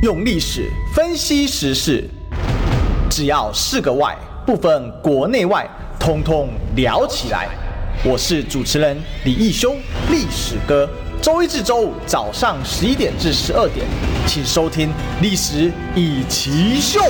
用历史分析时事，只要是个“外”，不分国内外，通通聊起来。我是主持人李义修，历史哥。周一至周五早上十一点至十二点，请收听《历史以奇秀》。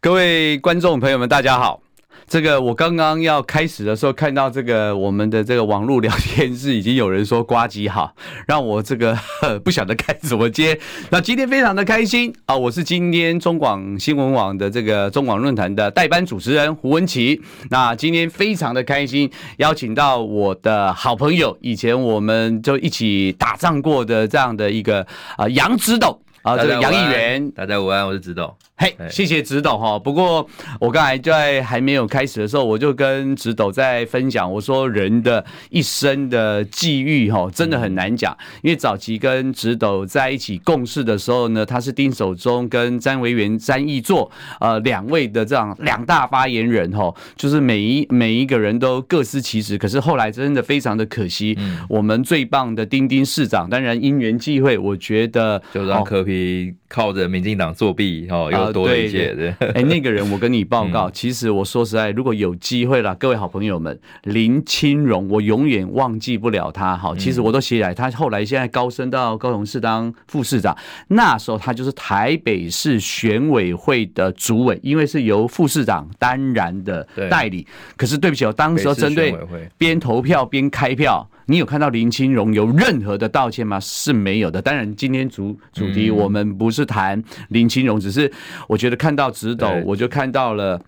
各位观众朋友们，大家好。这个我刚刚要开始的时候，看到这个我们的这个网络聊天室已经有人说呱吉好，让我这个 不晓得该怎么接。那今天非常的开心啊！我是今天中广新闻网的这个中广论坛的代班主持人胡文琪。那今天非常的开心，邀请到我的好朋友，以前我们就一起打仗过的这样的一个啊杨指导啊，这个杨议员。大家午安，我是指导。嘿，谢谢直斗哈。不过我刚才在还没有开始的时候，我就跟直斗在分享，我说人的一生的际遇哈，真的很难讲。因为早期跟直斗在一起共事的时候呢，他是丁守中跟詹维元、詹义作呃两位的这样两大发言人哈，就是每一每一个人都各司其职。可是后来真的非常的可惜，我们最棒的丁丁市长，当然因缘际会，我觉得就让柯皮靠着民进党作弊哈，又。多一些的，哎，那个人我跟你报告，其实我说实在，如果有机会了，各位好朋友们，林清荣，我永远忘记不了他。好，其实我都写起来，他后来现在高升到高雄市当副市长，那时候他就是台北市选委会的主委，因为是由副市长担任的代理。可是对不起，哦当时候针对边投票边开票。你有看到林清荣有任何的道歉吗？是没有的。当然，今天主主题我们不是谈林清荣，只是我觉得看到直斗，我就看到了。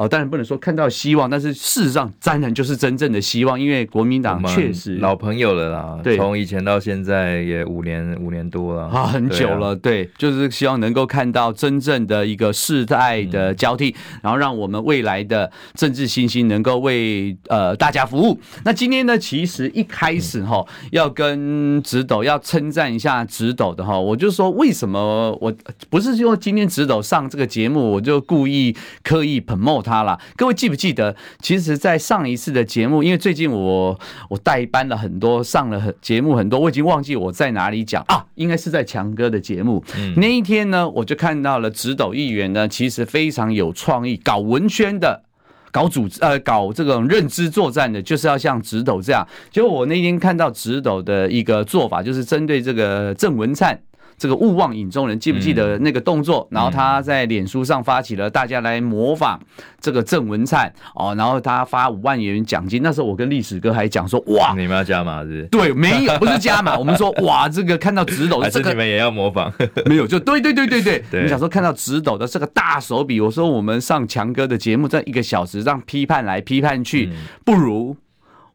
哦，当然不能说看到希望，但是事实上，当然就是真正的希望，因为国民党确实老朋友了啦，对，从以前到现在也五年五年多了啊，很久了，对，就是希望能够看到真正的一个世代的交替，然后让我们未来的政治新星能够为呃大家服务。那今天呢，其实一开始哈，要跟直斗要称赞一下直斗的哈，我就说为什么我不是说今天直斗上这个节目，我就故意刻意 promote 他。他了，各位记不记得？其实，在上一次的节目，因为最近我我代班了很多，上了很节目很多，我已经忘记我在哪里讲啊，应该是在强哥的节目。那一天呢，我就看到了直斗议员呢，其实非常有创意，搞文宣的，搞组织呃，搞这种认知作战的，就是要像直斗这样。结果我那天看到直斗的一个做法，就是针对这个郑文灿。这个勿忘影中人，记不记得那个动作？然后他在脸书上发起了大家来模仿这个郑文灿哦，然后他发五万元奖金。那时候我跟历史哥还讲说，哇，你们要加码是不是？对，没有，不是加码。我们说，哇，这个看到直斗，这个你们也要模仿？没有，就对对对对对。你想说看到直斗的这个大手笔，我说我们上强哥的节目这一个小时，让批判来批判去，不如。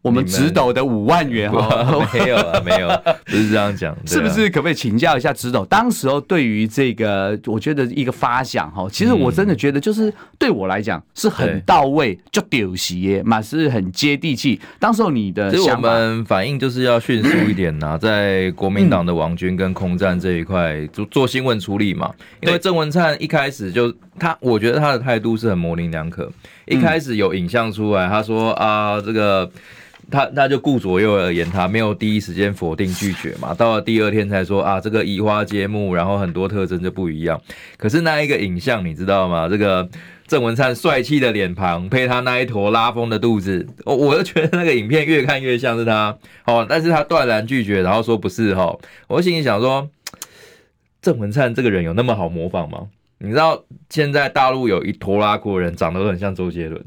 我们直斗的五万元哈，没有啊，没有，不是这样讲，是不是？可不可以请教一下直斗？当时候对于这个，我觉得一个发想哈，其实我真的觉得就是对我来讲是很到位，就丢席耶，嘛是很接地气。当时候你的我们反应就是要迅速一点呐，在国民党的王军跟空战这一块做做新闻处理嘛。因为郑文灿一开始就他，我觉得他的态度是很模棱两可。一开始有影像出来，他说啊，这个。他他就顾左右而言他，没有第一时间否定拒绝嘛。到了第二天才说啊，这个移花接木，然后很多特征就不一样。可是那一个影像你知道吗？这个郑文灿帅气的脸庞配他那一坨拉风的肚子，我我就觉得那个影片越看越像是他哦。但是他断然拒绝，然后说不是哈。我心里想说，郑文灿这个人有那么好模仿吗？你知道现在大陆有一拖拉国人长得很像周杰伦。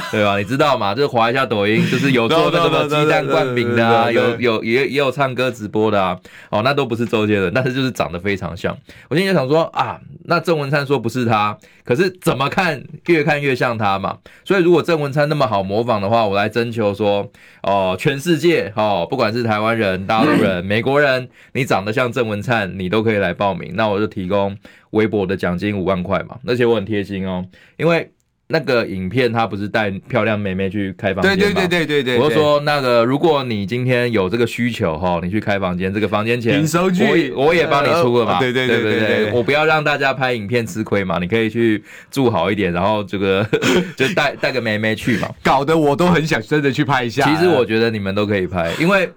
对吧？你知道吗？就是划一下抖音，就是有做 那个鸡蛋灌饼的啊，有有也也有唱歌直播的啊。哦，那都不是周杰伦，但是就是长得非常像。我现在就想说啊，那郑文灿说不是他，可是怎么看越看越像他嘛。所以如果郑文灿那么好模仿的话，我来征求说哦，全世界哦，不管是台湾人、大陆人、美国人，你长得像郑文灿，你都可以来报名。那我就提供微博的奖金五万块嘛，而且我很贴心哦，因为。那个影片他不是带漂亮妹妹去开房间吗？对对对对对对。我就说那个，如果你今天有这个需求哈，你去开房间，这个房间钱我也我也帮你出了嘛。对对对对对，我不要让大家拍影片吃亏嘛，你可以去住好一点，然后这个 就带带个妹妹去嘛。搞得我都很想真的去拍一下。其实我觉得你们都可以拍，因为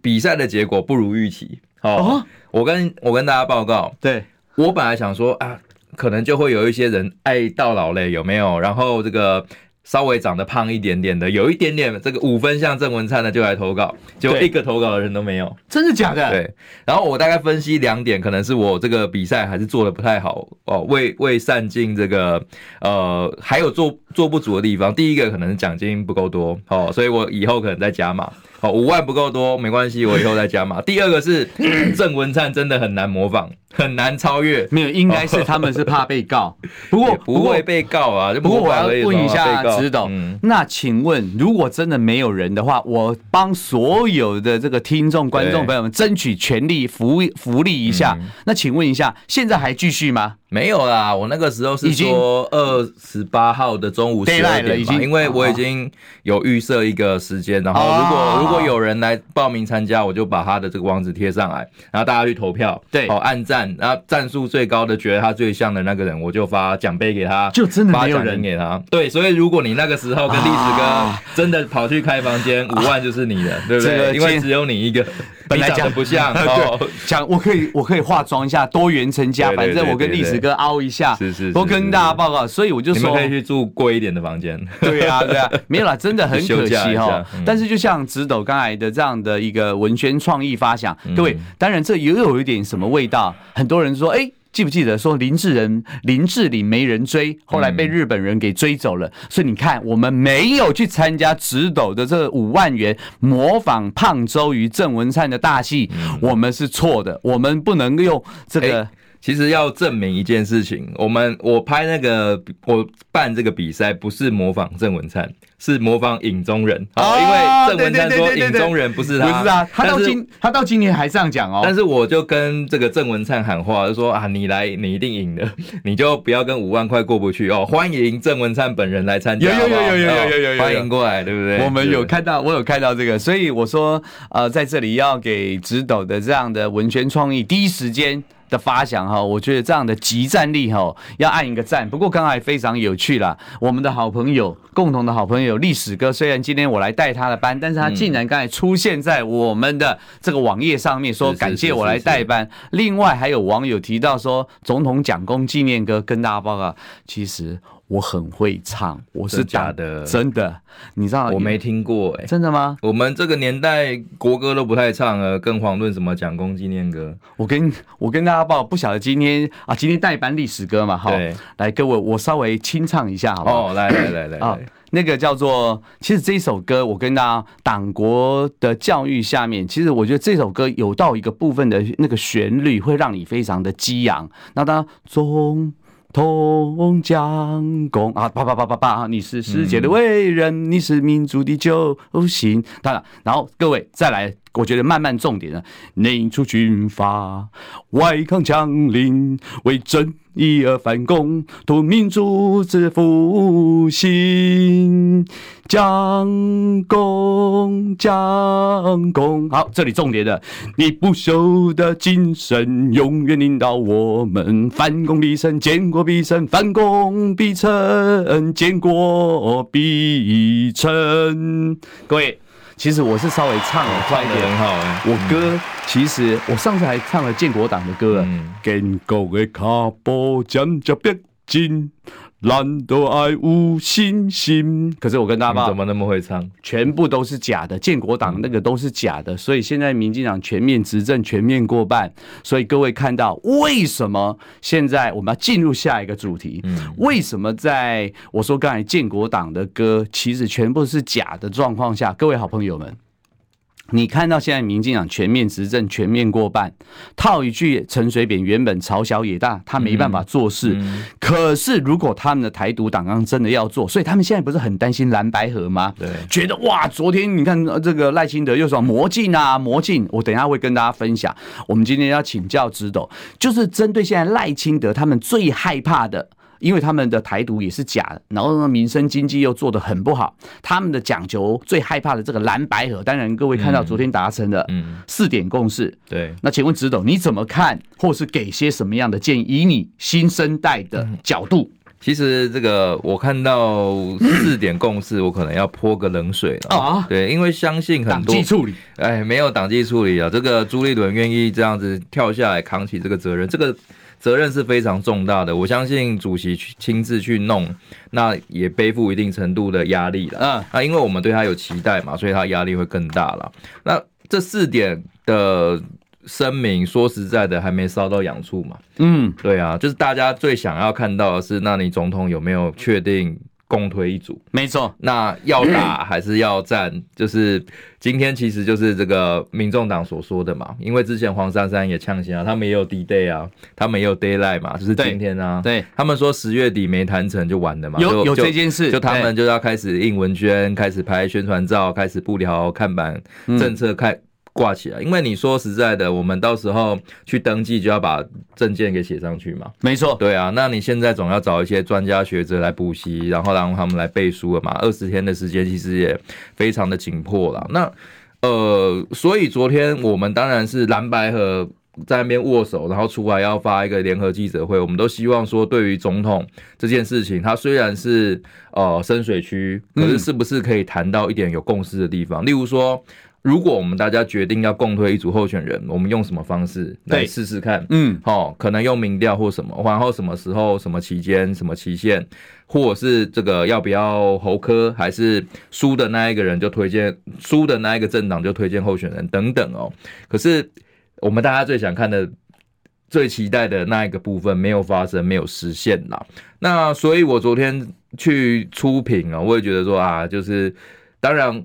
比赛的结果不如预期。哦，我跟我跟大家报告，对我本来想说啊，可能就会有一些人爱到老嘞，有没有？然后这个。稍微长得胖一点点的，有一点点这个五分像郑文灿的就来投稿，结果一个投稿的人都没有，真的假的？对。然后我大概分析两点，可能是我这个比赛还是做的不太好哦，未未善尽这个呃，还有做做不足的地方。第一个可能是奖金不够多哦，所以我以后可能再加码。好，五万不够多没关系，我以后再加嘛。第二个是 郑文灿真的很难模仿。很难超越，没有，应该是他们是怕被告。不过不会被告啊。不过我要问一下指导，那请问如果真的没有人的话，我帮所有的这个听众、观众朋友们争取权利福福利一下。那请问一下，现在还继续吗？没有啦，我那个时候是说二十八号的中午十二点嘛，因为我已经有预设一个时间，然后如果如果有人来报名参加，我就把他的这个网址贴上来，然后大家去投票，对，好，按赞。然后战术最高的，觉得他最像的那个人，我就发奖杯给他，就真的发奖人给他。对，所以如果你那个时候跟历史哥真的跑去开房间，五万就是你的，对不对？因为只有你一个，本来讲的不像。对，讲我可以我可以化妆一下，多元成家，反正我跟历史哥凹一下，是是，都跟大家报告。所以我就说，你们可以去住贵一点的房间。对啊，对啊，没有啦，真的很可惜哈。但是就像直斗刚才的这样的一个文宣创意发想，各位，当然这也有一点什么味道。很多人说，哎。记不记得说林志仁、林志玲没人追，后来被日本人给追走了。所以你看，我们没有去参加直斗的这五万元模仿胖周瑜、郑文灿的大戏，我们是错的。我们不能用这个。其实要证明一件事情，我们我拍那个我办这个比赛不是模仿郑文灿，是模仿影中人啊，因为郑文灿说影中人不是他，不是啊，他到今他到今年还这样讲哦。但是我就跟这个郑文灿喊话，就说啊，你来你一定赢的，你就不要跟五万块过不去哦。欢迎郑文灿本人来参加，有有有有有有有，欢迎过来，对不对？我们有看到，我有看到这个，所以我说，呃，在这里要给直斗的这样的文宣创意第一时间。的发想哈，我觉得这样的即战力哈，要按一个赞。不过刚才非常有趣啦，我们的好朋友，共同的好朋友历史哥，虽然今天我来带他的班，但是他竟然刚才出现在我们的这个网页上面，说感谢我来带班。另外还有网友提到说，总统蒋公纪念歌跟大家报告，其实。我很会唱，我是假的，真的，你知道我没听过哎、欸，真的吗？我们这个年代国歌都不太唱了，更遑论什么蒋公纪念歌。我跟我跟大家报，不晓得今天啊，今天带班历史歌嘛，哈，来各位，我稍微清唱一下，好不好？哦，来来来来啊，那个叫做，其实这首歌，我跟大家党国的教育下面，其实我觉得这首歌有到一个部分的那个旋律，会让你非常的激昂。那当然中。同江公啊，叭叭叭叭叭！你是世界的伟人，你是民族的救星。当然，然后各位再来，我觉得慢慢重点呢，内出军阀，外抗强凌，为正义而反攻，图民族之复兴。将功将功，好，这里重点的，你不朽的精神永远领导我们，反攻必胜，建国必胜，反攻必成，建国必成。各位，其实我是稍微唱了快一点，很好哎。我歌其实我上次还唱了建国党的歌，建国的脚步渐渐逼近。蓝的爱无信心，可是我跟大家报，怎么那么会唱？全部都是假的，建国党那个都是假的，所以现在民进党全面执政，全面过半。所以各位看到为什么现在我们要进入下一个主题？为什么在我说刚才建国党的歌其实全部是假的状况下，各位好朋友们？你看到现在民进党全面执政，全面过半，套一句陈水扁原本朝小野大，他没办法做事。嗯嗯、可是如果他们的台独党纲真的要做，所以他们现在不是很担心蓝白河吗？对，觉得哇，昨天你看这个赖清德又说魔镜啊魔镜，我等一下会跟大家分享。我们今天要请教直斗，就是针对现在赖清德他们最害怕的。因为他们的台独也是假的，然后呢，民生经济又做得很不好，他们的讲求最害怕的这个蓝白河，当然各位看到昨天达成的四点共识，嗯嗯、对，那请问直董你怎么看，或是给些什么样的建议？以你新生代的角度，其实这个我看到四点共识，我可能要泼个冷水了啊。对，因为相信很多党纪处理，哎，没有党纪处理啊。这个朱立伦愿意这样子跳下来扛起这个责任，这个责任是非常重大的。我相信主席去亲自去弄，那也背负一定程度的压力了。嗯，那，因为我们对他有期待嘛，所以他压力会更大了。那这四点的。声明说实在的，还没烧到痒处嘛。嗯，对啊，就是大家最想要看到的是，那你总统有没有确定共推一组？没错，那要打 还是要战？就是今天其实就是这个民众党所说的嘛。因为之前黄珊珊也呛声啊，他们也有 D day 啊，他们也有 Daylight 嘛，就是今天啊。对，他们说十月底没谈成就完了嘛。有有这件事，就他们就要开始印文宣，开始拍宣传照，开始布条看板，政策开。挂起来，因为你说实在的，我们到时候去登记就要把证件给写上去嘛。没错，对啊，那你现在总要找一些专家学者来补习，然后让他们来背书了嘛。二十天的时间其实也非常的紧迫了。那呃，所以昨天我们当然是蓝白和在那边握手，然后出来要发一个联合记者会。我们都希望说，对于总统这件事情，他虽然是呃深水区，可是是不是可以谈到一点有共识的地方？嗯、例如说。如果我们大家决定要共推一组候选人，我们用什么方式来试试看？嗯，好，可能用民调或什么，然后什么时候、什么期间、什么期限，或者是这个要不要侯科，还是输的那一个人就推荐输的那一个政党就推荐候选人等等哦。可是我们大家最想看的、最期待的那一个部分没有发生，没有实现啦。那所以我昨天去出品啊，我也觉得说啊，就是当然。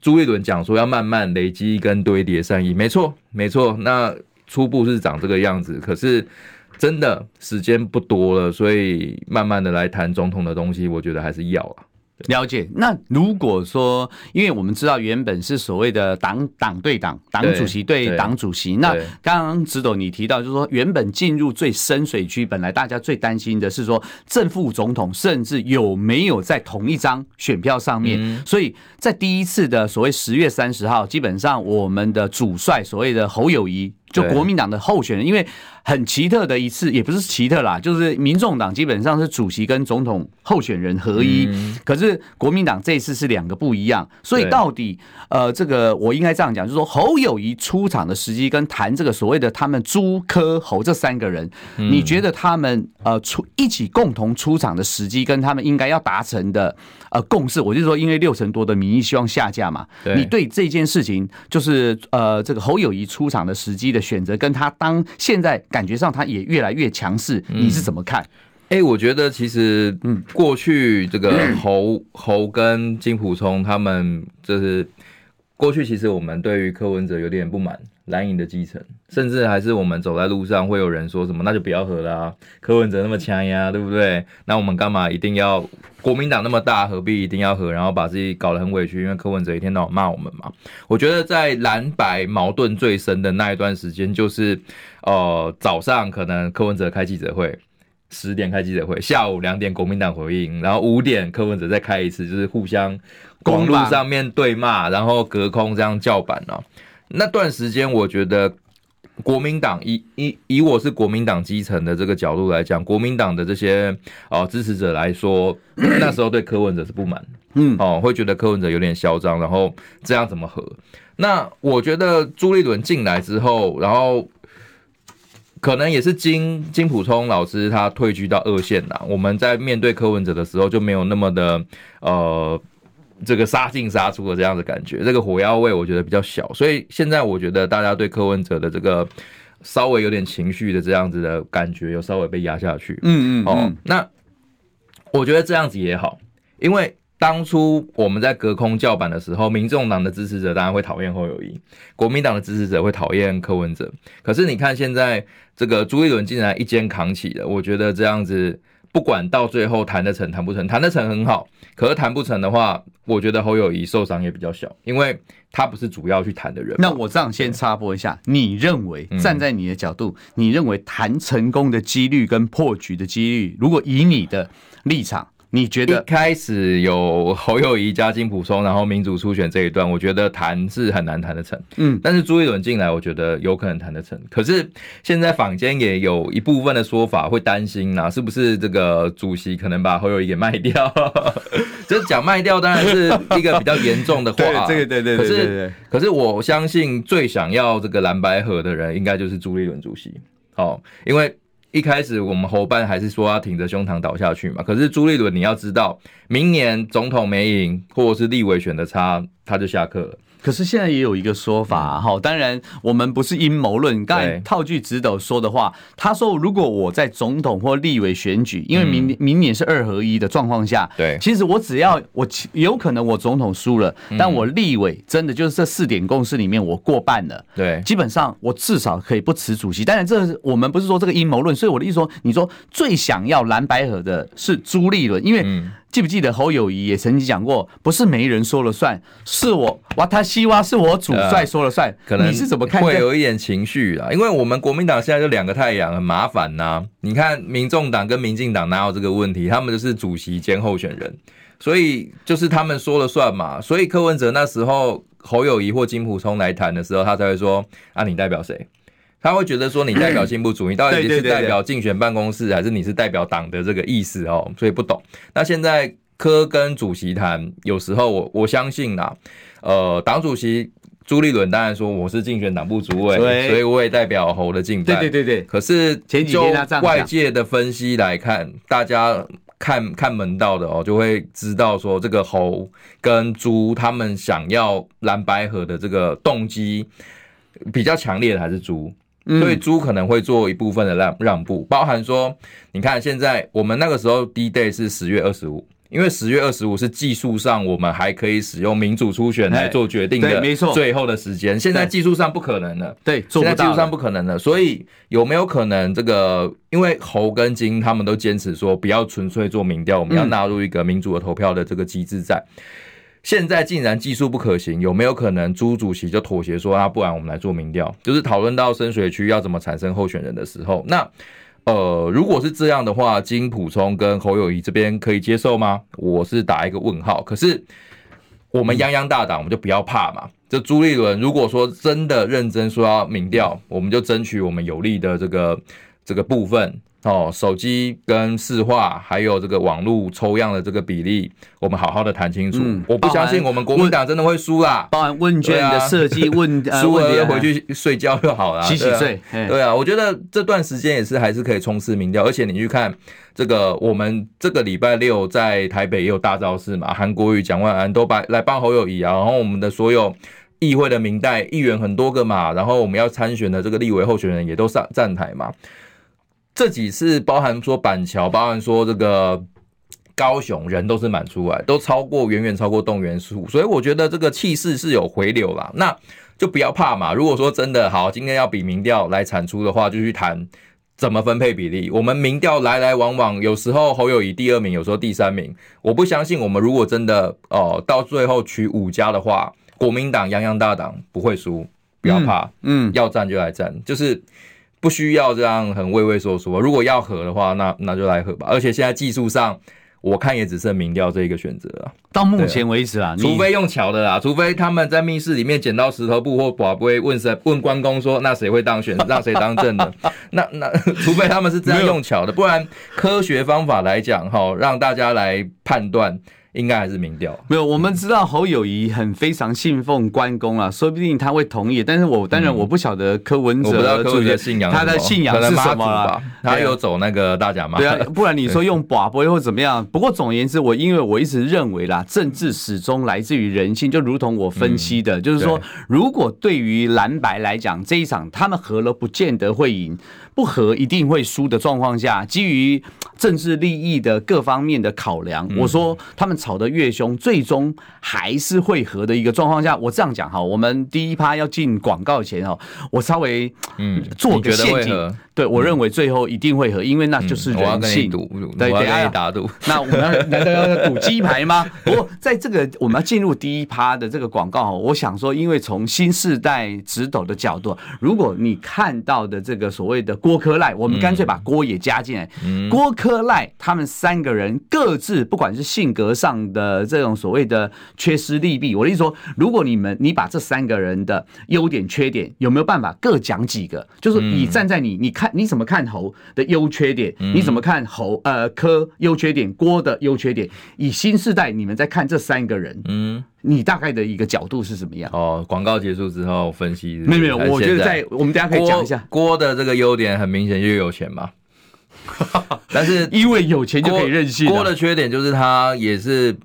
朱一伦讲说要慢慢累积跟堆叠善意，没错，没错。那初步是长这个样子，可是真的时间不多了，所以慢慢的来谈总统的东西，我觉得还是要啊。了解。那如果说，因为我们知道原本是所谓的党党对党，党主席对党主席。那刚刚直斗你提到，就是说原本进入最深水区，本来大家最担心的是说正副总统甚至有没有在同一张选票上面。所以在第一次的所谓十月三十号，基本上我们的主帅所谓的侯友宜。就国民党的候选人，因为很奇特的一次，也不是奇特啦，就是民众党基本上是主席跟总统候选人合一，可是国民党这一次是两个不一样，所以到底呃，这个我应该这样讲，就是说侯友谊出场的时机跟谈这个所谓的他们朱科侯这三个人，你觉得他们呃出一起共同出场的时机跟他们应该要达成的呃共识，我就是说，因为六成多的民意希望下架嘛，你对这件事情就是呃这个侯友谊出场的时机的。选择跟他当现在感觉上他也越来越强势，你是怎么看？哎、欸，我觉得其实嗯，过去这个 侯侯跟金普聪他们就是过去，其实我们对于柯文哲有点不满。蓝营的基层，甚至还是我们走在路上会有人说什么，那就不要合了啊！柯文哲那么强呀，对不对？那我们干嘛一定要国民党那么大，何必一定要合？然后把自己搞得很委屈，因为柯文哲一天到晚骂我们嘛。我觉得在蓝白矛盾最深的那一段时间，就是呃早上可能柯文哲开记者会，十点开记者会，下午两点国民党回应，然后五点柯文哲再开一次，就是互相公路上面对骂，然后隔空这样叫板啊。那段时间，我觉得国民党以以以我是国民党基层的这个角度来讲，国民党的这些哦支持者来说，那时候对柯文哲是不满，嗯，哦，会觉得柯文哲有点嚣张，然后这样怎么和？那我觉得朱立伦进来之后，然后可能也是金金普聪老师他退居到二线啦，我们在面对柯文哲的时候就没有那么的呃。这个杀进杀出的这样的感觉，这个火药味我觉得比较小，所以现在我觉得大家对柯文哲的这个稍微有点情绪的这样子的感觉，有稍微被压下去。嗯嗯，哦，那我觉得这样子也好，因为当初我们在隔空叫板的时候，民众党的支持者当然会讨厌侯友谊，国民党的支持者会讨厌柯文哲。可是你看现在这个朱立伦竟然一肩扛起了，我觉得这样子。不管到最后谈得成谈不成，谈得成很好，可是谈不成的话，我觉得侯友谊受伤也比较小，因为他不是主要去谈的人。那我这样先插播一下，你认为站在你的角度，你认为谈成功的几率跟破局的几率，如果以你的立场，你觉得一开始有侯友谊加金普松，然后民主初选这一段，我觉得谈是很难谈得成。嗯，但是朱立伦进来，我觉得有可能谈得成。可是现在坊间也有一部分的说法会担心呐，是不是这个主席可能把侯友谊给卖掉？这 讲卖掉当然是一个比较严重的话。对，这个对对。可是可是我相信最想要这个蓝白合的人，应该就是朱立伦主席。哦，因为。一开始我们侯办还是说要挺着胸膛倒下去嘛，可是朱立伦你要知道，明年总统没赢或者是立委选的差，他就下课了。可是现在也有一个说法哈，当然我们不是阴谋论。刚才套句直斗说的话，他说如果我在总统或立委选举，因为明明年是二合一的状况下，对，其实我只要我有可能我总统输了，但我立委真的就是这四点共识里面我过半了，对，基本上我至少可以不辞主席。当然这我们不是说这个阴谋论，所以我的意思说，你说最想要蓝白合的是朱立伦，因为。记不记得侯友谊也曾经讲过，不是没人说了算，是我哇，他希望是我主帅说了算。可能你是怎么看？会有一点情绪啊，因为我们国民党现在就两个太阳，很麻烦呐。你看，民众党跟民进党哪有这个问题？他们就是主席兼候选人，所以就是他们说了算嘛。所以柯文哲那时候侯友谊或金溥聪来谈的时候，他才会说啊，你代表谁？他会觉得说，你代表 进步主义，到底是代表竞选办公室，还是你是代表党的这个意思哦？所以不懂。那现在科跟主席谈，有时候我我相信啦，呃，党主席朱立伦当然说我是竞选党部主委，所以我也代表侯的竞办。对对对对。可是就外界的分析来看，大家看看门道的哦，就会知道说这个侯跟朱他们想要蓝白河的这个动机比较强烈的还是朱。所以猪可能会做一部分的让让步，包含说，你看现在我们那个时候 D day 是十月二十五，因为十月二十五是技术上我们还可以使用民主初选来做决定的，没错，最后的时间。现在技术上不可能了，对，现在技术上不可能了。所以有没有可能这个？因为猴跟金他们都坚持说不要纯粹做民调，我们要纳入一个民主的投票的这个机制在。现在竟然技术不可行，有没有可能朱主席就妥协说啊，不然我们来做民调？就是讨论到深水区要怎么产生候选人的时候，那呃，如果是这样的话，金普聪跟侯友宜这边可以接受吗？我是打一个问号。可是我们泱泱大党，我们就不要怕嘛。这朱立伦如果说真的认真说要民调，我们就争取我们有利的这个这个部分。哦，手机跟市话，还有这个网络抽样的这个比例，我们好好的谈清楚。嗯、我不相信我们国民党真的会输啦。包含问卷的设计，问输了回去睡觉就好了，洗洗睡。对啊，我觉得这段时间也是还是可以冲刺民调，而且你去看这个，我们这个礼拜六在台北也有大造势嘛，韩国瑜、蒋万安都来来帮侯友谊啊，然后我们的所有议会的民代议员很多个嘛，然后我们要参选的这个立委候选人也都上站台嘛。这几次包含说板桥，包含说这个高雄人都是满出来，都超过远远超过动员数，所以我觉得这个气势是有回流啦。那就不要怕嘛。如果说真的好，今天要比民调来产出的话，就去谈怎么分配比例。我们民调来来往往，有时候侯友宜第二名，有时候第三名。我不相信我们如果真的哦到最后取五家的话，国民党泱泱大党不会输，不要怕，嗯，嗯要战就来战，就是。不需要这样很畏畏缩缩。如果要合的话，那那就来合吧。而且现在技术上，我看也只剩民调这一个选择了。到目前为止啊，除非用巧的啦，除非他们在密室里面捡到石头布或宝贝，问谁问关公说，那谁会当选，让谁当正的？那那 除非他们是这样用巧的，不然科学方法来讲，哈，让大家来判断。应该还是民调没有，我们知道侯友谊很非常信奉关公啊，说不定他会同意。但是我当然我不晓得柯文哲，我不知道柯文哲信仰他的信仰是什么啊？他有走那个大甲妈？对啊，不然你说用跋杯或怎么样？不过总而言之，我因为我一直认为啦，政治始终来自于人性，就如同我分析的，就是说，如果对于蓝白来讲，这一场他们合了，不见得会赢。不和一定会输的状况下，基于政治利益的各方面的考量，我说他们吵得越凶，最终还是会合的一个状况下，我这样讲哈，我们第一趴要进广告前哈，我稍微嗯做个陷阱。对，我认为最后一定会和，因为那就是人性。嗯、对，等下打赌。那我们要 难道要赌鸡排吗？不过在这个我们要进入第一趴的这个广告，我想说，因为从新世代直斗的角度，如果你看到的这个所谓的郭科赖，我们干脆把郭也加进来。嗯、郭科赖他们三个人各自不管是性格上的这种所谓的缺失利弊，我的意思说，如果你们你把这三个人的优点缺点有没有办法各讲几个？就是你站在你你看你怎么看侯的优缺点，你怎么看侯呃柯优缺点，郭的优缺点，以新时代你们在看这三个人，嗯，你大概的一个角度是什么样？哦，广告结束之后分析。没有没有，我觉得在我们大家可以讲一下郭，的这个优点很明显就是有钱嘛，但是因为有钱就可以任性。郭的缺点就是他也是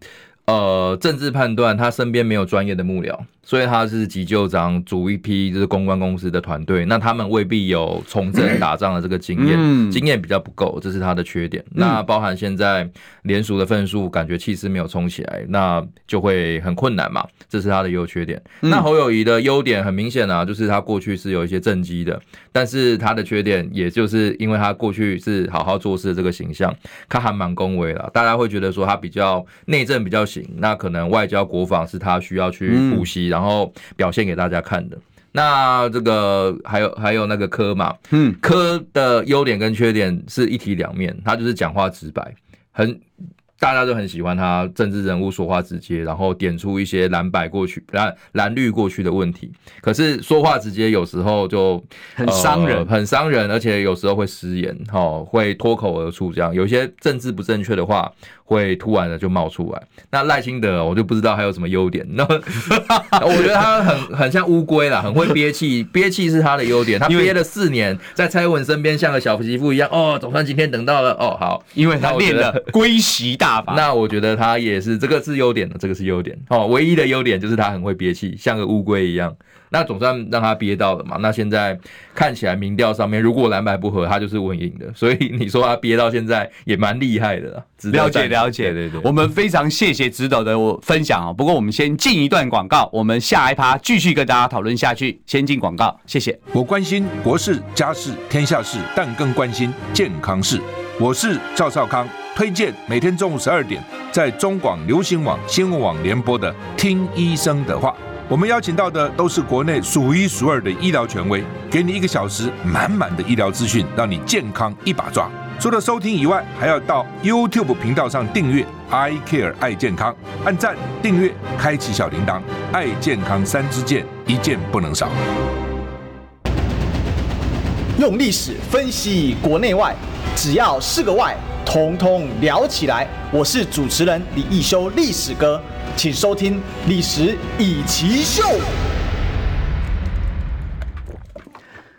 呃政治判断，他身边没有专业的幕僚。所以他是急救长组一批就是公关公司的团队，那他们未必有从政打仗的这个经验，经验比较不够，这是他的缺点。那包含现在联署的份数，感觉气势没有冲起来，那就会很困难嘛，这是他的优缺点。那侯友谊的优点很明显啊，就是他过去是有一些政绩的，但是他的缺点，也就是因为他过去是好好做事的这个形象，他还蛮恭维了，大家会觉得说他比较内政比较行，那可能外交国防是他需要去补习。然后表现给大家看的，那这个还有还有那个柯嘛，嗯，柯的优点跟缺点是一体两面，他就是讲话直白，很。大家都很喜欢他，政治人物说话直接，然后点出一些蓝白过去、蓝蓝绿过去的问题。可是说话直接有时候就很伤人，呃，很伤人，而且有时候会失言，哈，会脱口而出这样。有些政治不正确的话，会突然的就冒出来。那赖清德，我就不知道还有什么优点。那 我觉得他很很像乌龟啦，很会憋气，憋气是他的优点。他憋了四年，在蔡英文身边像个小媳妇一样。哦，总算今天等到了。哦，好，因为他练了 龟息大法。那我觉得他也是，这个是优点的，这个是优点哦。唯一的优点就是他很会憋气，像个乌龟一样。那总算让他憋到了嘛。那现在看起来民调上面，如果蓝白不合，他就是稳赢的。所以你说他憋到现在也蛮厉害的。了解了解，对对。我们非常谢谢指导的我分享啊。不过我们先进一段广告，我们下一趴继续跟大家讨论下去。先进广告，谢谢。我关心国事、家事、天下事，但更关心健康事。我是赵少康。推荐每天中午十二点在中广流行网新闻网联播的《听医生的话》，我们邀请到的都是国内数一数二的医疗权威，给你一个小时满满的医疗资讯，让你健康一把抓。除了收听以外，还要到 YouTube 频道上订阅 “I Care 爱健康”，按赞、订阅、开启小铃铛，爱健康三支箭，一件不能少。用历史分析国内外，只要是个“外”。通通聊起来！我是主持人李易修，历史哥，请收听《历史以奇秀》。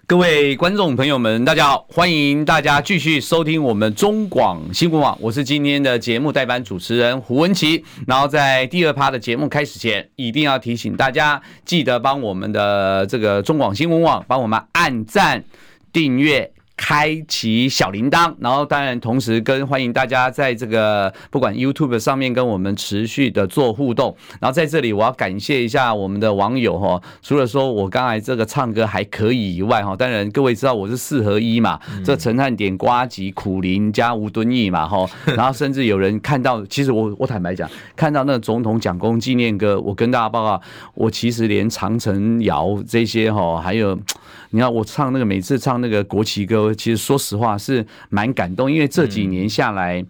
各位观众朋友们，大家好，欢迎大家继续收听我们中广新闻网，我是今天的节目代班主持人胡文琪。然后在第二趴的节目开始前，一定要提醒大家，记得帮我们的这个中广新闻网帮我们按赞、订阅。开启小铃铛，然后当然同时跟欢迎大家在这个不管 YouTube 上面跟我们持续的做互动。然后在这里我要感谢一下我们的网友哈，除了说我刚才这个唱歌还可以以外哈，当然各位知道我是四合一嘛，这陈汉典、瓜吉、苦林加吴敦义嘛哈，然后甚至有人看到，其实我我坦白讲，看到那个总统蒋公纪念歌，我跟大家报告，我其实连长城谣这些哈，还有。你看我唱那个，每次唱那个国旗歌，其实说实话是蛮感动，因为这几年下来，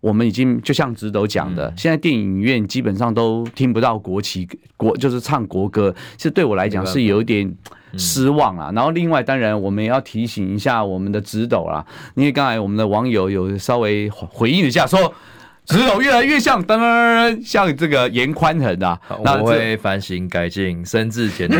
我们已经就像直斗讲的，现在电影院基本上都听不到国旗国，就是唱国歌，其实对我来讲是有一点失望啊。然后另外，当然我们也要提醒一下我们的直斗啦，因为刚才我们的网友有稍微回应一下，说直斗越来越像噔噔像这个严宽恒啊，那我会反省改进，深自检讨。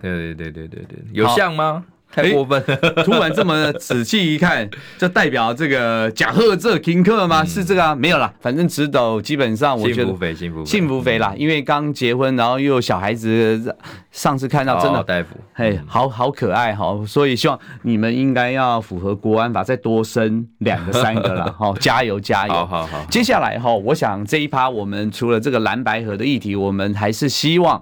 对对对对对对，有像吗？太过分了！突然这么仔细一看，就代表这个贾贺这听课吗？是这个啊？没有啦，反正直斗基本上我觉得幸福肥，幸福幸福肥啦，因为刚结婚，然后又有小孩子，上次看到真的大夫，嘿，好好可爱哈，所以希望你们应该要符合国安法，再多生两个三个了，哈，加油加油！好好好，接下来哈，我想这一趴我们除了这个蓝白河的议题，我们还是希望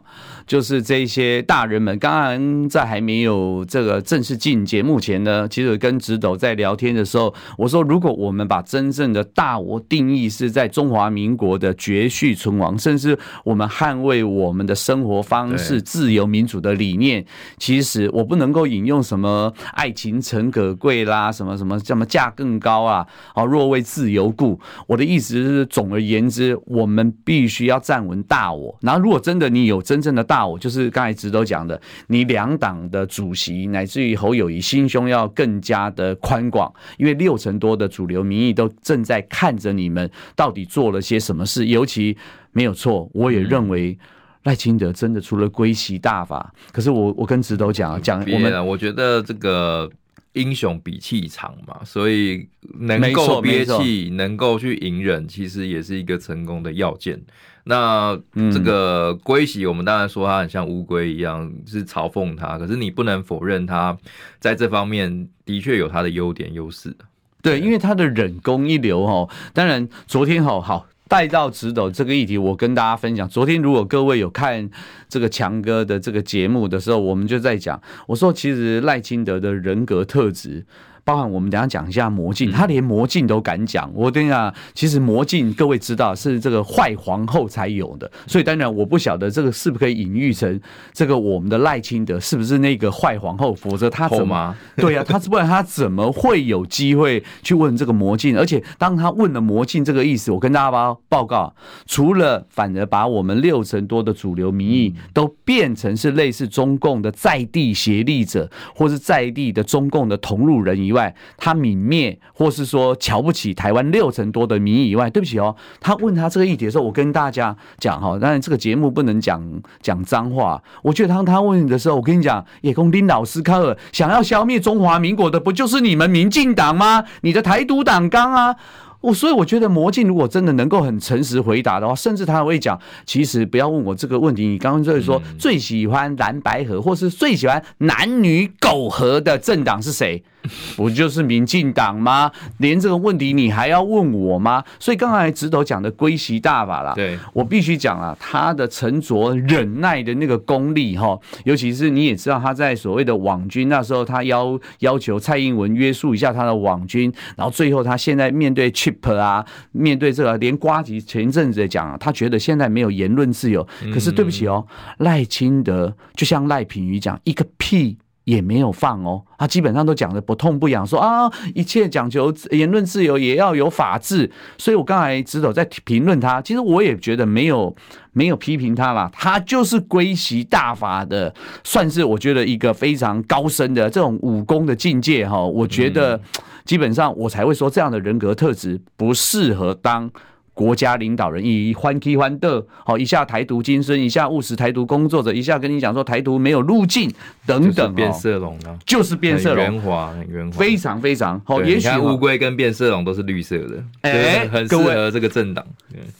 就是这些大人们，刚刚在还没有这个正。正式进节目前呢，其实跟直斗在聊天的时候，我说，如果我们把真正的大我定义是在中华民国的绝续存亡，甚至我们捍卫我们的生活方式、自由民主的理念，其实我不能够引用什么爱情诚可贵啦，什么什么什么价更高啊，哦，若为自由故。我的意思是，总而言之，我们必须要站稳大我。然后，如果真的你有真正的大我，就是刚才直斗讲的，你两党的主席乃至于侯友谊心胸要更加的宽广，因为六成多的主流民意都正在看着你们到底做了些什么事。尤其没有错，我也认为赖清德真的除了归西大法，可是我我跟直斗讲讲，我们我觉得这个英雄比气场嘛，所以能够憋气，能够去隐忍，其实也是一个成功的要件。那这个归习，我们当然说它很像乌龟一样，是嘲讽它。可是你不能否认它在这方面的确有它的优点优势。对，因为他的忍功一流哦。当然，昨天好好带到直斗这个议题，我跟大家分享。昨天如果各位有看这个强哥的这个节目的时候，我们就在讲，我说其实赖清德的人格特质。包含我们等下讲一下魔镜，他连魔镜都敢讲。我等下其实魔镜各位知道是这个坏皇后才有的，所以当然我不晓得这个是不是可以隐喻成这个我们的赖清德是不是那个坏皇后，否则他怎么 对呀？他不然他怎么会有机会去问这个魔镜？而且当他问了魔镜这个意思，我跟大家报报告，除了反而把我们六成多的主流民意都变成是类似中共的在地协力者，或是在地的中共的同路人以外。外，他泯灭或是说瞧不起台湾六成多的民意以外，对不起哦，他问他这个议题的时候，我跟大家讲哈，当然这个节目不能讲讲脏话。我觉得当他问你的时候，我跟你讲，叶公丁老师卡尔想要消灭中华民国的，不就是你们民进党吗？你的台独党纲啊！我所以我觉得魔镜如果真的能够很诚实回答的话，甚至他还会讲，其实不要问我这个问题。你刚刚就是说最喜欢蓝白合，或是最喜欢男女苟合的政党是谁？不就是民进党吗？连这个问题你还要问我吗？所以刚才直头讲的归习大法啦，对我必须讲啊，他的沉着忍耐的那个功力哈，尤其是你也知道他在所谓的网军那时候，他要要求蔡英文约束一下他的网军，然后最后他现在面对 Chip 啊，面对这个连瓜吉前一阵子讲，他觉得现在没有言论自由。可是对不起哦，赖清德就像赖品妤讲一个屁。也没有放哦，他基本上都讲的不痛不痒，说啊，一切讲求言论自由，也要有法治。所以我刚才直斗在评论他，其实我也觉得没有没有批评他啦，他就是归习大法的，算是我觉得一个非常高深的这种武功的境界哈。我觉得基本上我才会说这样的人格特质不适合当。国家领导人以欢 K 欢的，好一下台独精神，一下务实台独工作者，一下跟你讲说台独没有路径等等，变色龙啊，就是变色龙，圆滑，很圆滑，非常非常好。也许乌龟跟变色龙都是绿色的，哎，很适合这个政党。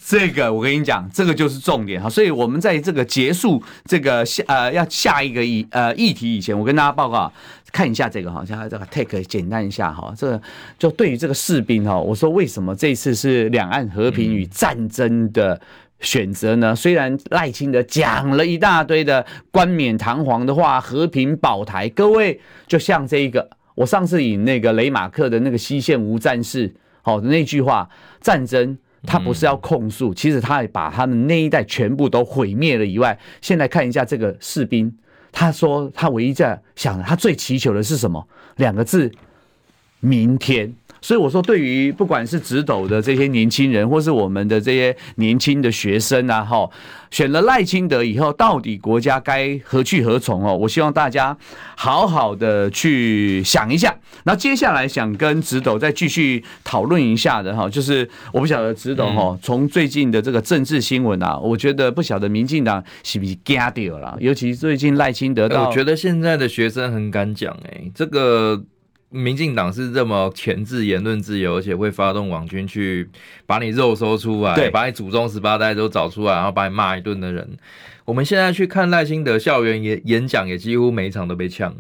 这个我跟你讲，这个就是重点哈。所以我们在这个结束这个下呃要下一个议呃议题以前，我跟大家报告。看一下这个哈，像这个 take 简单一下哈，这个就对于这个士兵哈，我说为什么这次是两岸和平与战争的选择呢？虽然赖清德讲了一大堆的冠冕堂皇的话，和平保台，各位就像这一个，我上次引那个雷马克的那个西线无战事，好的那句话，战争他不是要控诉，其实他也把他们那一代全部都毁灭了以外，现在看一下这个士兵。他说：“他唯一在想，他最祈求的是什么？两个字：明天。”所以我说，对于不管是直斗的这些年轻人，或是我们的这些年轻的学生啊，哈，选了赖清德以后，到底国家该何去何从哦？我希望大家好好的去想一下。那接下来想跟直斗再继续讨论一下的哈，就是我不晓得直斗哈，从最近的这个政治新闻啊，我觉得不晓得民进党是不是惊掉了，尤其最近赖清德，我觉得现在的学生很敢讲哎，这个。民进党是这么钳制言论自由，而且会发动网军去把你肉搜出来，对把你祖宗十八代都找出来，然后把你骂一顿的人。我们现在去看赖清德校园演演讲，也几乎每一场都被呛，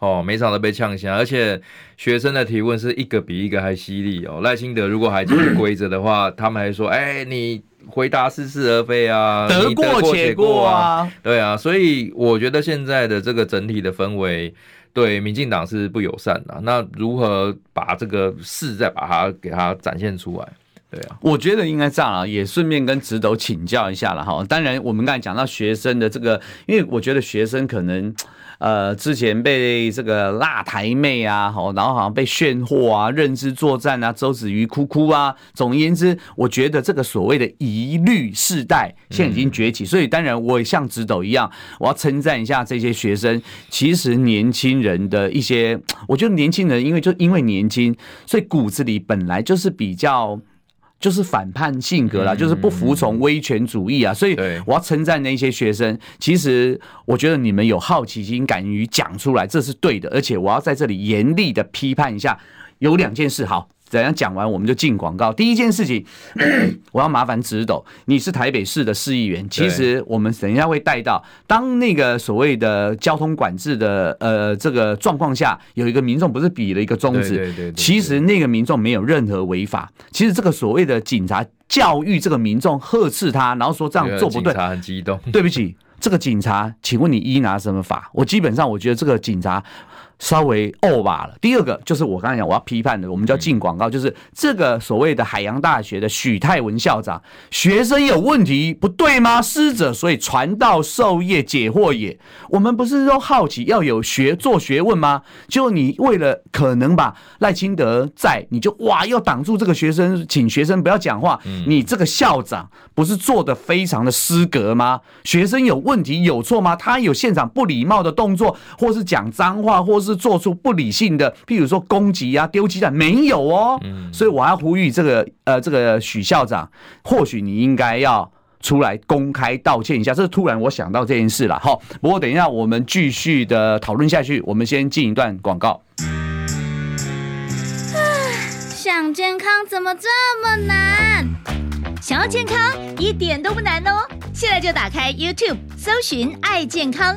哦，每一场都被呛下，而且学生的提问是一个比一个还犀利哦。赖清德如果还继续规着的话，他们还说：“哎、欸，你回答似是而非啊，得过且过啊。”对啊，所以我觉得现在的这个整体的氛围。对民进党是不友善的。那如何把这个势再把它给它展现出来？对啊，我觉得应该这样啊，也顺便跟直斗请教一下了哈。当然，我们刚才讲到学生的这个，因为我觉得学生可能。呃，之前被这个辣台妹啊，好，然后好像被炫惑啊，认知作战啊，周子瑜哭哭啊。总而言之，我觉得这个所谓的疑虑世代现在已经崛起，所以当然我也像直斗一样，我要称赞一下这些学生。其实年轻人的一些，我觉得年轻人因为就因为年轻，所以骨子里本来就是比较。就是反叛性格啦，就是不服从威权主义啊，所以我要称赞那些学生。其实我觉得你们有好奇心，敢于讲出来，这是对的。而且我要在这里严厉的批判一下，有两件事。好。怎样讲完我们就进广告。第一件事情，我要麻烦直斗，你是台北市的市议员。其实我们等一下会带到，当那个所谓的交通管制的呃这个状况下，有一个民众不是比了一个中指，其实那个民众没有任何违法。其实这个所谓的警察教育这个民众，呵斥他，然后说这样做不对。警察很激动。对不起，这个警察，请问你依拿什么法？我基本上我觉得这个警察。稍微欧吧了。第二个就是我刚才讲我要批判的，我们叫进广告，就是这个所谓的海洋大学的许泰文校长，学生有问题不对吗？师者，所以传道授业解惑也。我们不是都好奇要有学做学问吗？就你为了可能吧，赖清德在，你就哇要挡住这个学生，请学生不要讲话。你这个校长不是做的非常的失格吗？学生有问题有错吗？他有现场不礼貌的动作，或是讲脏话，或是。做出不理性的，譬如说攻击啊、丢鸡蛋，没有哦。所以我要呼吁这个呃，这个许校长，或许你应该要出来公开道歉一下。这是突然我想到这件事了。好，不过等一下我们继续的讨论下去。我们先进一段广告。想健康怎么这么难？想要健康一点都不难哦。现在就打开 YouTube，搜寻“爱健康”。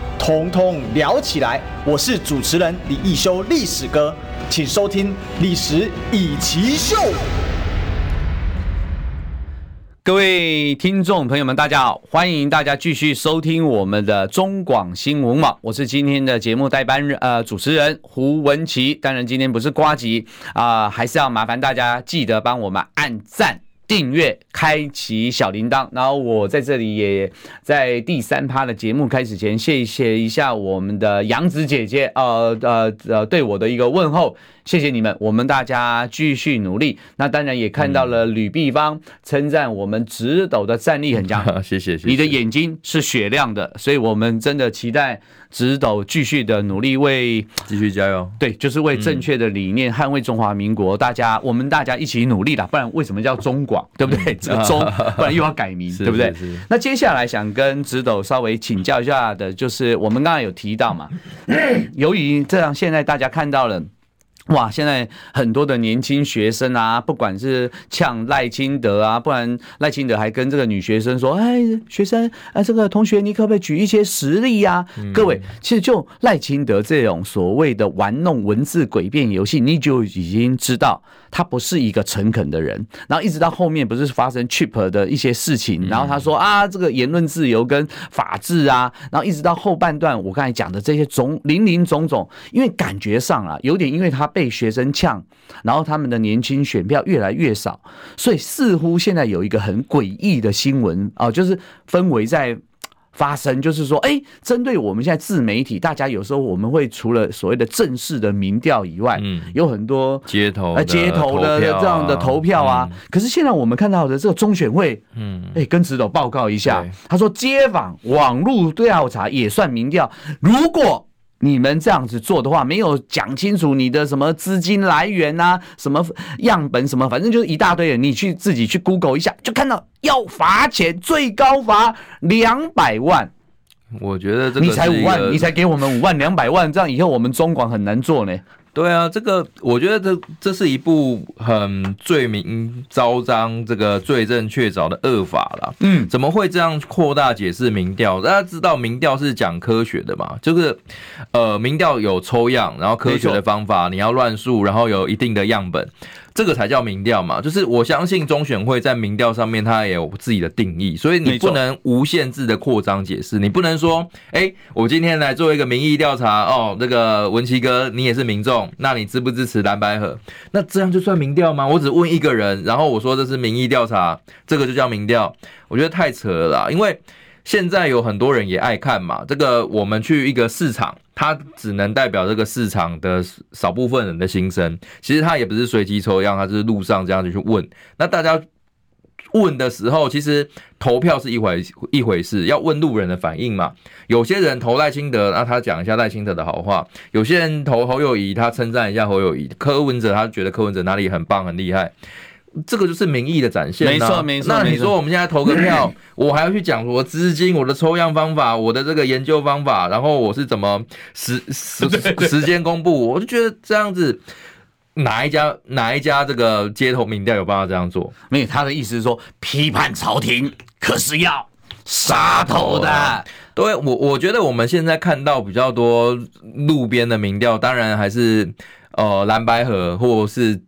统统聊起来。我是主持人李易修，历史哥。请收听《历史以奇秀》。各位听众朋友们，大家好，欢迎大家继续收听我们的中广新闻网，我是今天的节目代班，呃，主持人胡文琪。当然，今天不是呱吉啊，还是要麻烦大家记得帮我们按赞。订阅，开启小铃铛，然后我在这里也在第三趴的节目开始前，谢谢一下我们的杨子姐姐，呃呃呃，对我的一个问候。谢谢你们，我们大家继续努力。那当然也看到了吕碧芳称赞我们直斗的战力很强，谢谢，谢谢。你的眼睛是雪亮的，所以我们真的期待直斗继续的努力，为继续加油。对，就是为正确的理念捍卫中华民国。大家，我们大家一起努力啦，不然为什么叫中广？对不对？这个中，不然又要改名，对不对？那接下来想跟直斗稍微请教一下的，就是我们刚才有提到嘛，由于这样，现在大家看到了。哇！现在很多的年轻学生啊，不管是呛赖清德啊，不然赖清德还跟这个女学生说：“哎，学生，哎，这个同学，你可不可以举一些实例呀？”各位，其实就赖清德这种所谓的玩弄文字诡辩游戏，你就已经知道他不是一个诚恳的人。然后一直到后面不是发生 Chip 的一些事情，然后他说啊，这个言论自由跟法治啊，然后一直到后半段我刚才讲的这些种林林总总，因为感觉上啊，有点因为他。被学生呛，然后他们的年轻选票越来越少，所以似乎现在有一个很诡异的新闻啊，就是氛围在发生，就是说，哎，针对我们现在自媒体，大家有时候我们会除了所谓的正式的民调以外，嗯，有很多街头呃街头的这样的投票啊。可是现在我们看到的这个中选会，嗯，哎，跟指导报告一下，他说街访网络调查也算民调，如果。你们这样子做的话，没有讲清楚你的什么资金来源啊，什么样本什么，反正就是一大堆人，你去自己去 Google 一下，就看到要罚钱，最高罚两百万。我觉得这个你才五万，你才给我们五万两百万，这样以后我们中广很难做呢。对啊，这个我觉得这这是一部很罪名昭彰、这个罪证确凿的恶法啦。嗯，怎么会这样扩大解释民调？大家知道民调是讲科学的嘛？就是呃，民调有抽样，然后科学的方法，你要乱数，然后有一定的样本。这个才叫民调嘛，就是我相信中选会在民调上面，它也有自己的定义，所以你不能无限制的扩张解释，你不能说，哎，我今天来做一个民意调查，哦，这个文琪哥，你也是民众，那你支不支持蓝白合？那这样就算民调吗？我只问一个人，然后我说这是民意调查，这个就叫民调？我觉得太扯了啦，因为。现在有很多人也爱看嘛，这个我们去一个市场，它只能代表这个市场的少部分人的心声。其实它也不是随机抽样，它是路上这样子去问。那大家问的时候，其实投票是一回一回事，要问路人的反应嘛。有些人投赖清德，那他讲一下赖清德的好话；有些人投侯友宜，他称赞一下侯友宜。柯文哲他觉得柯文哲哪里很棒很厉害。这个就是民意的展现，没错没错。那你说我们现在投个票，我还要去讲我资金、我的抽样方法、我的这个研究方法，然后我是怎么时时 时间公布，我就觉得这样子，哪一家哪一家这个街头民调有办法这样做？没有，他的意思是说批判朝廷，可是要杀头的。对，我我觉得我们现在看到比较多路边的民调，当然还是呃蓝白河或是。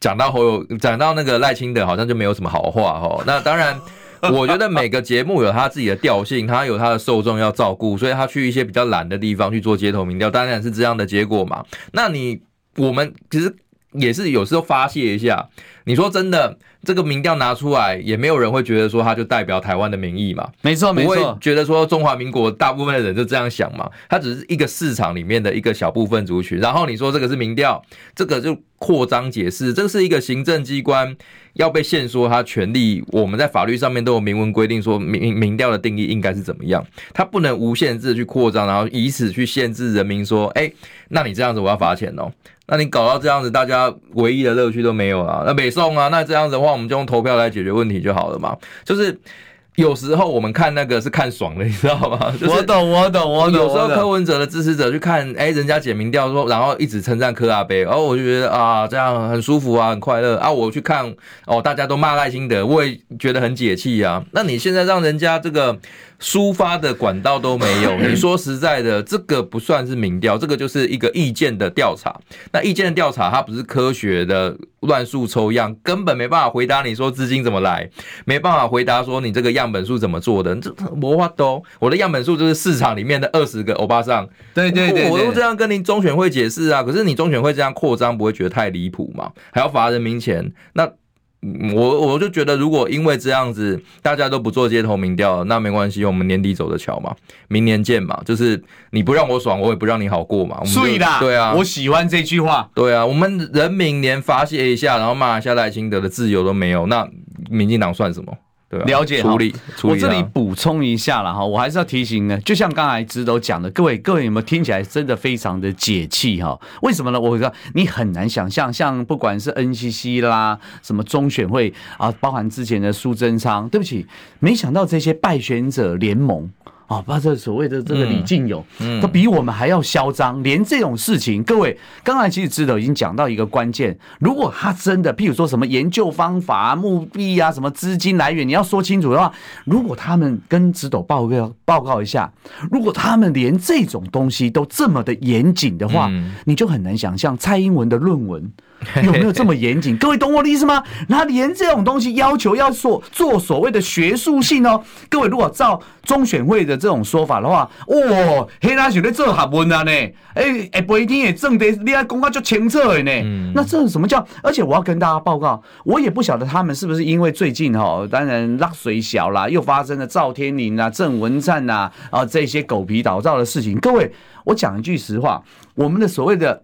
讲到侯友，讲到那个赖清德，好像就没有什么好话哈。那当然，我觉得每个节目有他自己的调性，他有他的受众要照顾，所以他去一些比较懒的地方去做街头民调，当然是这样的结果嘛。那你我们其实也是有时候发泄一下。你说真的，这个民调拿出来，也没有人会觉得说他就代表台湾的民意嘛？没错，没错，觉得说中华民国大部分的人就这样想嘛？他只是一个市场里面的一个小部分族群。然后你说这个是民调，这个就扩张解释，这是一个行政机关要被限缩他权利。我们在法律上面都有明文规定说民民调的定义应该是怎么样，他不能无限制去扩张，然后以此去限制人民说，哎，那你这样子我要罚钱哦。那你搞到这样子，大家唯一的乐趣都没有了。那北宋啊，那这样子的话，我们就用投票来解决问题就好了嘛。就是有时候我们看那个是看爽的，你知道吗？就是、我懂，我懂，我懂。有时候柯文哲的支持者去看，哎、欸，人家解民调说，然后一直称赞柯阿北，然后我就觉得啊，这样很舒服啊，很快乐啊。我去看哦，大家都骂赖清德，我也觉得很解气啊。那你现在让人家这个。抒发的管道都没有，你说实在的，这个不算是民调，这个就是一个意见的调查。那意见的调查，它不是科学的乱数抽样，根本没办法回答你说资金怎么来，没办法回答说你这个样本数怎么做的。这没法都，我的样本数就是市场里面的二十个欧巴桑。对对对，对，我都这样跟您中选会解释啊。可是你中选会这样扩张，不会觉得太离谱吗？还要罚人民钱？那。我我就觉得，如果因为这样子大家都不做街头民调，那没关系，我们年底走着瞧嘛，明年见嘛。就是你不让我爽，我也不让你好过嘛。所以啦，对啊，我喜欢这句话。对啊，我们人民连发泄一下，然后骂一下赖清德的自由都没有，那民进党算什么？对啊、了解，处理，处理。我这里补充一下了哈，我还是要提醒呢，就像刚才直斗讲的，各位各位有没有听起来真的非常的解气哈？为什么呢？我会说你很难想象，像不管是 NCC 啦，什么中选会啊，包含之前的苏贞昌，对不起，没想到这些败选者联盟。哦，把这所谓的这个李进勇，嗯，都比我们还要嚣张。连这种事情，各位刚才其实直斗已经讲到一个关键。如果他真的，譬如说什么研究方法啊、目的啊、什么资金来源，你要说清楚的话，如果他们跟直斗报告报告一下，如果他们连这种东西都这么的严谨的话，你就很难想象蔡英文的论文。有没有这么严谨？各位懂我的意思吗？他连这种东西要求要做做所谓的学术性哦。各位如果照中选会的这种说法的话，哇，黑拉选在做学问啊呢？哎哎，不一定也正得你要公开就清楚的呢。那这是什么叫？而且我要跟大家报告，我也不晓得他们是不是因为最近哈，当然落水小啦，又发生了赵天麟啊、郑文灿呐啊这些狗皮倒灶的事情。各位，我讲一句实话，我们的所谓的。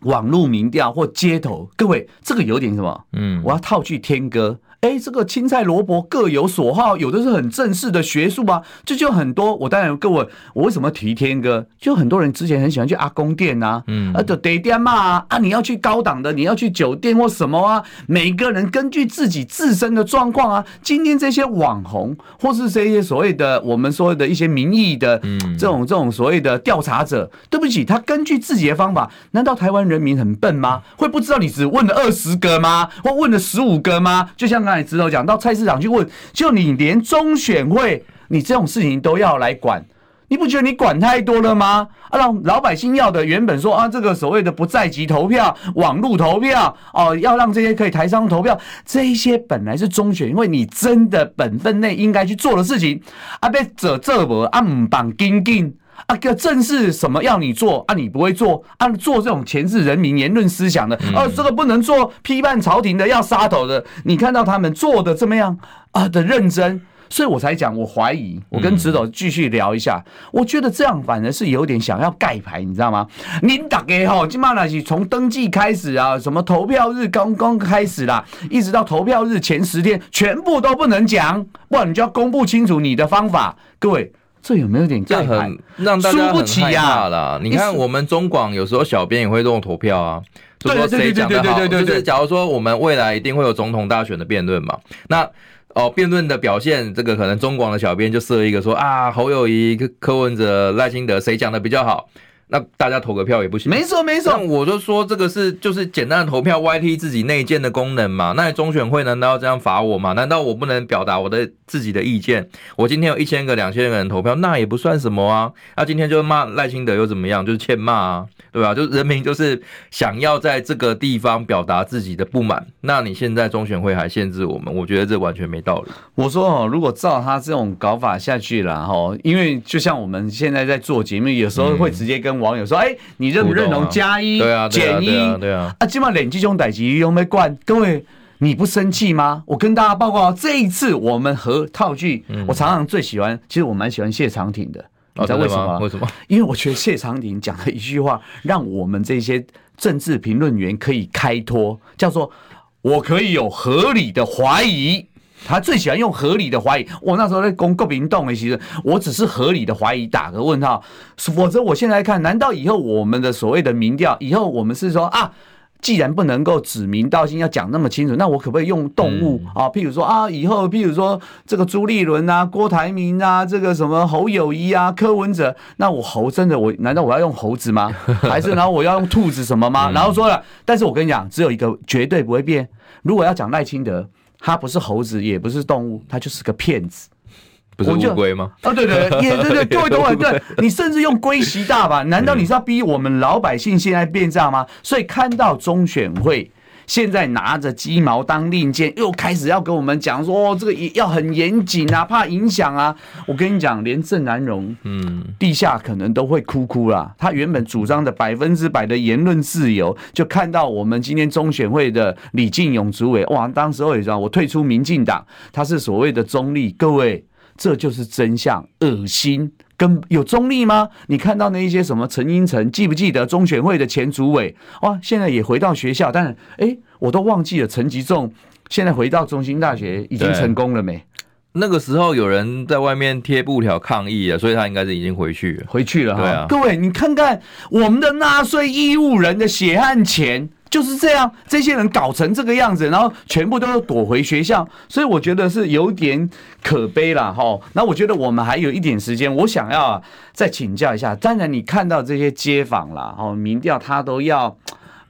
网络民调或街头，各位，这个有点什么？嗯，我要套句天歌。哎，这个青菜萝卜各有所好，有的是很正式的学术啊，这就很多。我当然各位，我为什么提天哥？就很多人之前很喜欢去阿公店啊，嗯，啊，就得店嘛啊，你要去高档的，你要去酒店或什么啊？每个人根据自己自身的状况啊，今天这些网红或是这些所谓的我们说的一些民意的这种这种所谓的调查者，对不起，他根据自己的方法，难道台湾人民很笨吗？会不知道你只问了二十个吗？或问了十五个吗？就像刚才直头讲到菜市场去问，就你连中选会，你这种事情都要来管，你不觉得你管太多了吗？啊，让老百姓要的原本说啊，这个所谓的不在籍投票、网络投票哦，要让这些可以台商投票，这一些本来是中选会你真的本分内应该去做的事情，啊，被者这么啊唔绑紧紧。啊，个正是什么要你做啊？你不会做啊？做这种钳制人民言论思想的，啊，这个不能做，批判朝廷的要杀头的。你看到他们做的这么样啊的认真，所以我才讲，我怀疑。我跟直斗继续聊一下，我觉得这样反而是有点想要盖牌，你知道吗？您大概哈，今嘛那是从登记开始啊，什么投票日刚刚开始啦，一直到投票日前十天，全部都不能讲，不然你就要公布清楚你的方法，各位。这有没有点这很让大家很害怕啦？你看，我们中广有时候小编也会弄投票啊，就说谁讲的好。就是假如说我们未来一定会有总统大选的辩论嘛，那哦，辩论的表现，这个可能中广的小编就设一个说啊，侯友谊、柯文哲、赖清德谁讲的比较好？那大家投个票也不行，没错没错。我就说这个是就是简单的投票 YT 自己内建的功能嘛。那中选会难道要这样罚我吗？难道我不能表达我的自己的意见？我今天有一千个、两千个人投票，那也不算什么啊。那今天就骂赖清德又怎么样？就是欠骂啊，对吧？就人民就是想要在这个地方表达自己的不满。那你现在中选会还限制我们，我觉得这完全没道理。我说哦，如果照他这种搞法下去了哈，因为就像我们现在在做节目，有时候会直接跟网友说：“哎，你认不认同加一减一？对啊，啊，今晚累积中逮鸡有没有关？各位，你不生气吗？我跟大家报告，这一次我们和套句，我常常最喜欢，其实我蛮喜欢谢长廷的。你知道为什么？为什么？因为我觉得谢长廷讲的一句话，让我们这些政治评论员可以开脱，叫做‘我可以有合理的怀疑’。他最喜欢用合理的怀疑。我那时候在攻国民党的其实我只是合理的怀疑，打个问号。否则我现在看，难道以后我们的所谓的民调，以后我们是说啊，既然不能够指名道姓要讲那么清楚，那我可不可以用动物啊？譬如说啊，以后譬如说这个朱立伦啊、郭台铭啊、这个什么侯友谊啊、柯文哲，那我猴真的我难道我要用猴子吗？还是然后我要用兔子什么吗？然后说了，但是我跟你讲，只有一个绝对不会变。如果要讲赖清德。他不是猴子，也不是动物，他就是个骗子，不是乌龟吗？啊，对对，也对对 对对对，你甚至用龟息大法，难道你是要逼我们老百姓现在变这样吗？所以看到中选会。现在拿着鸡毛当令箭，又开始要跟我们讲说，哦，这个要很严谨啊，怕影响啊。我跟你讲，连郑南荣，嗯，地下可能都会哭哭啦。他原本主张的百分之百的言论自由，就看到我们今天中选会的李进勇主委，哇，当时候也知道，我退出民进党，他是所谓的中立，各位，这就是真相，恶心。跟有中立吗？你看到那一些什么陈英成，记不记得中选会的前主委？哇，现在也回到学校，但是哎，我都忘记了陈吉仲现在回到中兴大学已经成功了没？那个时候有人在外面贴布条抗议啊，所以他应该是已经回去了，回去了哈。对啊，各位你看看我们的纳税义务人的血汗钱。就是这样，这些人搞成这个样子，然后全部都要躲回学校，所以我觉得是有点可悲了哈。那我觉得我们还有一点时间，我想要再请教一下。当然，你看到这些街访了哦，民调他都要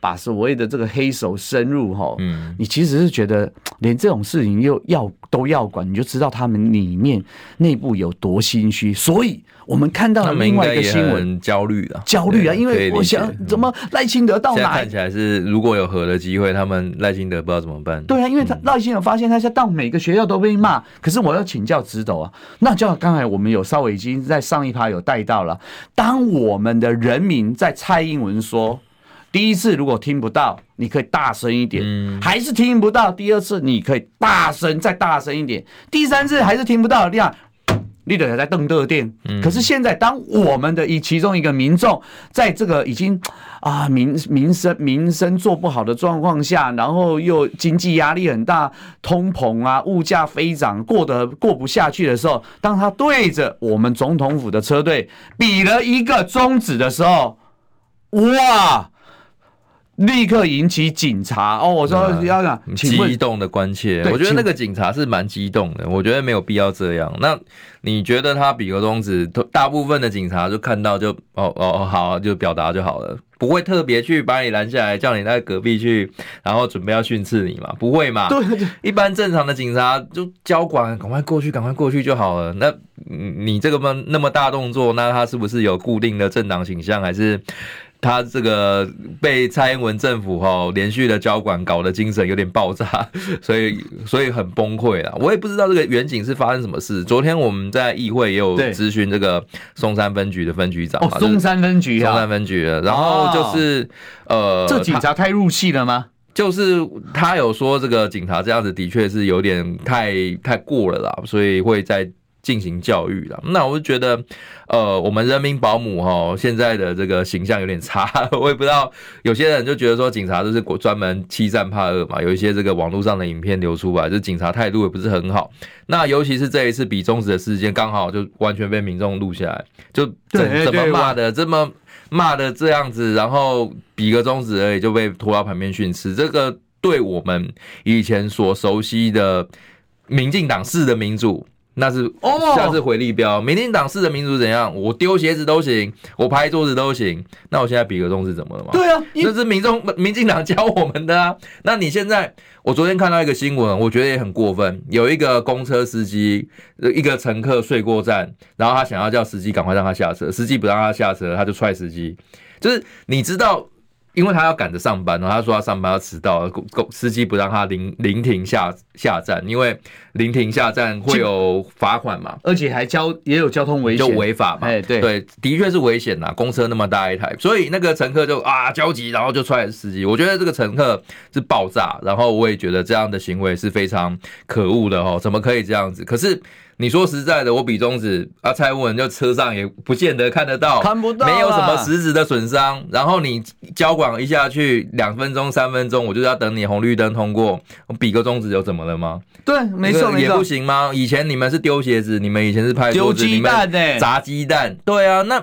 把所谓的这个黑手深入哈，嗯，你其实是觉得 连这种事情又要都要管，你就知道他们里面内部有多心虚，所以。我们看到了另外一个新闻，焦虑啊，焦虑啊，因为我想怎么赖清德到哪？看起来是如果有和的机会，他们赖清德不知道怎么办。对啊，因为他赖清德发现他现在到每个学校都被骂，可是我要请教指导啊，那就刚才我们有稍微已经在上一趴有带到了，当我们的人民在蔡英文说第一次如果听不到，你可以大声一点，还是听不到，第二次你可以大声再大声一点，第三次还是听不到，这样。你得在瞪乐店。嗯可是现在，当我们的一其中一个民众，在这个已经啊民民生民生做不好的状况下，然后又经济压力很大，通膨啊，物价飞涨，过得过不下去的时候，当他对着我们总统府的车队比了一个中指的时候，哇！立刻引起警察哦，我说要激动的关切，我觉得那个警察是蛮激动的，我觉得没有必要这样。那你觉得他比个中指，大部分的警察就看到就哦哦好，就表达就好了，不会特别去把你拦下来，叫你在隔壁去，然后准备要训斥你嘛？不会嘛？对对，一般正常的警察就交管，赶快过去，赶快过去就好了。那你这个么那么大动作，那他是不是有固定的政党倾向，还是？他这个被蔡英文政府哈连续的交管搞得精神有点爆炸，所以所以很崩溃了。我也不知道这个远景是发生什么事。昨天我们在议会也有咨询这个松山分局的分局长哦，松山分局松山分局，然后就是呃，这警察太入戏了吗？就是他有说这个警察这样子的确是有点太太过了啦，所以会在。进行教育了，那我就觉得，呃，我们人民保姆哈现在的这个形象有点差，我也不知道，有些人就觉得说警察就是专门欺善怕恶嘛，有一些这个网络上的影片流出来，就警察态度也不是很好。那尤其是这一次比中指的事件，刚好就完全被民众录下来，就怎怎么骂的这么骂的这样子，然后比个中指而已就被拖到旁边训斥，这个对我们以前所熟悉的民进党式的民主。那是哦，下次回立标。民进党式的民主怎样？我丢鞋子都行，我拍桌子都行。那我现在比个中是怎么了吗？对啊，这是民众民进党教我们的啊。那你现在，我昨天看到一个新闻，我觉得也很过分。有一个公车司机，一个乘客睡过站，然后他想要叫司机赶快让他下车，司机不让他下车，他就踹司机。就是你知道。因为他要赶着上班，然后他说他上班要迟到，司机不让他临临停下下站，因为临停下站会有罚款嘛，而且还交也有交通危险，就违法嘛。哎，对对，的确是危险呐，公车那么大一台，所以那个乘客就啊焦急，然后就踹司机。我觉得这个乘客是爆炸，然后我也觉得这样的行为是非常可恶的哦，怎么可以这样子？可是。你说实在的，我比中指啊，蔡英文就车上也不见得看得到，看不到，没有什么实质的损伤。然后你交管一下去，两分钟、三分钟，我就要等你红绿灯通过，我比个中指有怎么了吗？对，没错，也不行吗？以前你们是丢鞋子，你们以前是拍桌子，丢鸡蛋欸，砸鸡蛋，对啊。那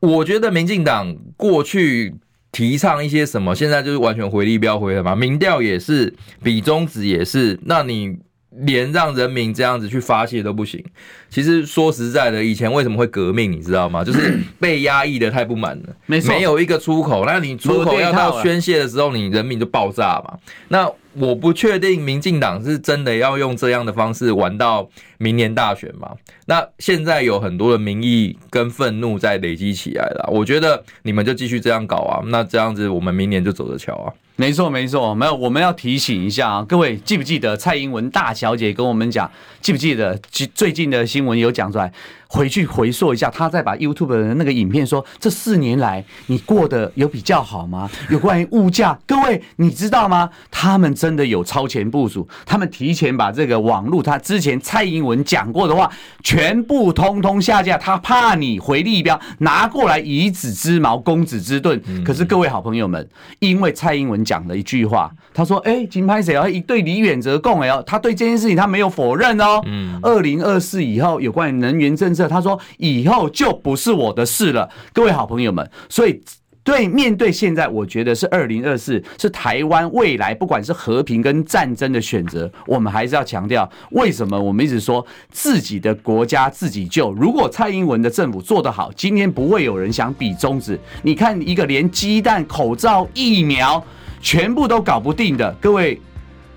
我觉得民进党过去提倡一些什么，现在就是完全回力镖回了嘛。民调也是，比中指也是，那你。连让人民这样子去发泄都不行。其实说实在的，以前为什么会革命，你知道吗？就是被压抑的太不满了，没没有一个出口。那你出口要到宣泄的时候，你人民就爆炸嘛。那我不确定民进党是真的要用这样的方式玩到明年大选嘛？那现在有很多的民意跟愤怒在累积起来了。我觉得你们就继续这样搞啊，那这样子我们明年就走着瞧啊。没错，没错，没有，我们要提醒一下啊，各位记不记得蔡英文大小姐跟我们讲？记不记得最近的新闻有讲出来？回去回溯一下，他再把 YouTube 的那个影片说，这四年来你过得有比较好吗？有关于物价，各位你知道吗？他们真的有超前部署，他们提前把这个网络，他之前蔡英文讲过的话，全部通通下架，他怕你回力标拿过来以子之矛攻子之盾。可是各位好朋友们，因为蔡英文讲了一句话，他说：“哎，金拍谁啊？一对李远哲共哎哦，他对这件事情他没有否认哦。嗯，二零二四以后有关于能源政策。”他说：“以后就不是我的事了，各位好朋友们。所以，对面对现在，我觉得是二零二四，是台湾未来不管是和平跟战争的选择。我们还是要强调，为什么我们一直说自己的国家自己救？如果蔡英文的政府做得好，今天不会有人想比中指。你看，一个连鸡蛋、口罩、疫苗全部都搞不定的，各位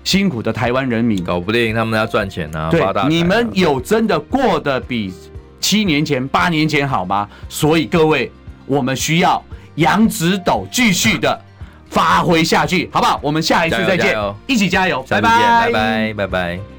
辛苦的台湾人民，搞不定，他们要赚钱啊，对你们有真的过得比？七年前、八年前好吗？所以各位，我们需要杨子斗继续的发挥下去，好不好？我们下一次再见，一起加油，拜拜，拜拜，拜拜。